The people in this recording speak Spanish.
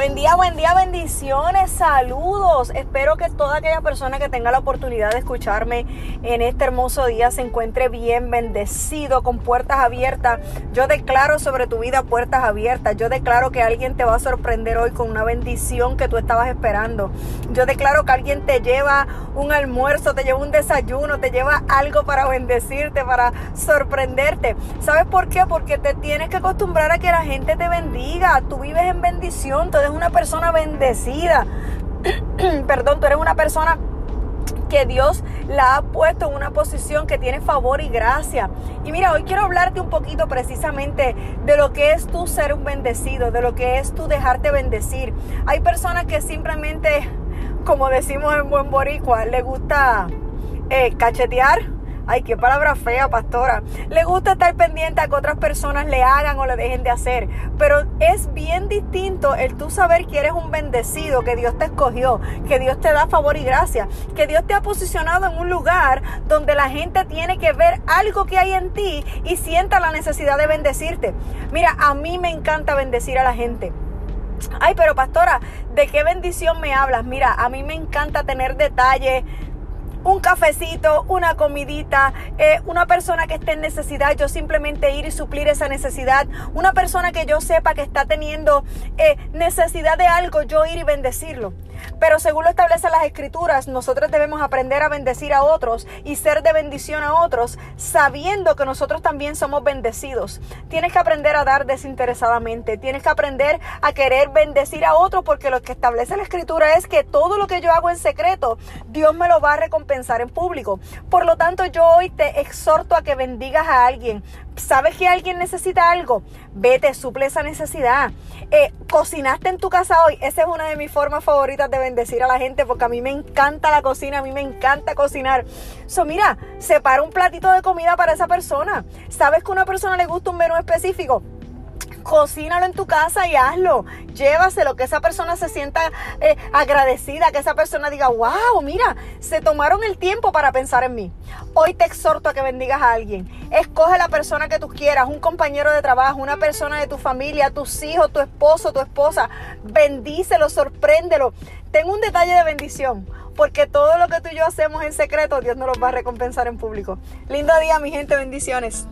Buen día, buen día, bendiciones, saludos. Espero que toda aquella persona que tenga la oportunidad de escucharme en este hermoso día se encuentre bien, bendecido, con puertas abiertas. Yo declaro sobre tu vida puertas abiertas. Yo declaro que alguien te va a sorprender hoy con una bendición que tú estabas esperando. Yo declaro que alguien te lleva un almuerzo, te lleva un desayuno, te lleva algo para bendecirte, para sorprenderte. ¿Sabes por qué? Porque te tienes que acostumbrar a que la gente te bendiga. Tú vives en bendición eres una persona bendecida. Perdón, tú eres una persona que Dios la ha puesto en una posición que tiene favor y gracia. Y mira, hoy quiero hablarte un poquito precisamente de lo que es tú ser un bendecido, de lo que es tú dejarte bendecir. Hay personas que simplemente, como decimos en buen boricua, le gusta eh, cachetear Ay, qué palabra fea, pastora. Le gusta estar pendiente a que otras personas le hagan o le dejen de hacer. Pero es bien distinto el tú saber que eres un bendecido, que Dios te escogió, que Dios te da favor y gracia, que Dios te ha posicionado en un lugar donde la gente tiene que ver algo que hay en ti y sienta la necesidad de bendecirte. Mira, a mí me encanta bendecir a la gente. Ay, pero pastora, ¿de qué bendición me hablas? Mira, a mí me encanta tener detalles un cafecito, una comidita, eh, una persona que esté en necesidad, yo simplemente ir y suplir esa necesidad, una persona que yo sepa que está teniendo eh, necesidad de algo, yo ir y bendecirlo. Pero según lo establecen las escrituras, nosotros debemos aprender a bendecir a otros y ser de bendición a otros, sabiendo que nosotros también somos bendecidos. Tienes que aprender a dar desinteresadamente, tienes que aprender a querer bendecir a otros, porque lo que establece la escritura es que todo lo que yo hago en secreto, Dios me lo va a recompensar en público. Por lo tanto, yo hoy te exhorto a que bendigas a alguien. ¿Sabes que alguien necesita algo? Vete, suple esa necesidad. Eh, ¿Cocinaste en tu casa hoy? Esa es una de mis formas favoritas de bendecir a la gente porque a mí me encanta la cocina, a mí me encanta cocinar. So, mira, separa un platito de comida para esa persona. ¿Sabes que a una persona le gusta un menú específico? Cocínalo en tu casa y hazlo. Llévaselo, que esa persona se sienta eh, agradecida, que esa persona diga, wow, mira, se tomaron el tiempo para pensar en mí. Hoy te exhorto a que bendigas a alguien. Escoge la persona que tú quieras, un compañero de trabajo, una persona de tu familia, tus hijos, tu esposo, tu esposa. Bendícelo, sorpréndelo. Tengo un detalle de bendición porque todo lo que tú y yo hacemos en secreto, Dios nos lo va a recompensar en público. Lindo día, mi gente, bendiciones.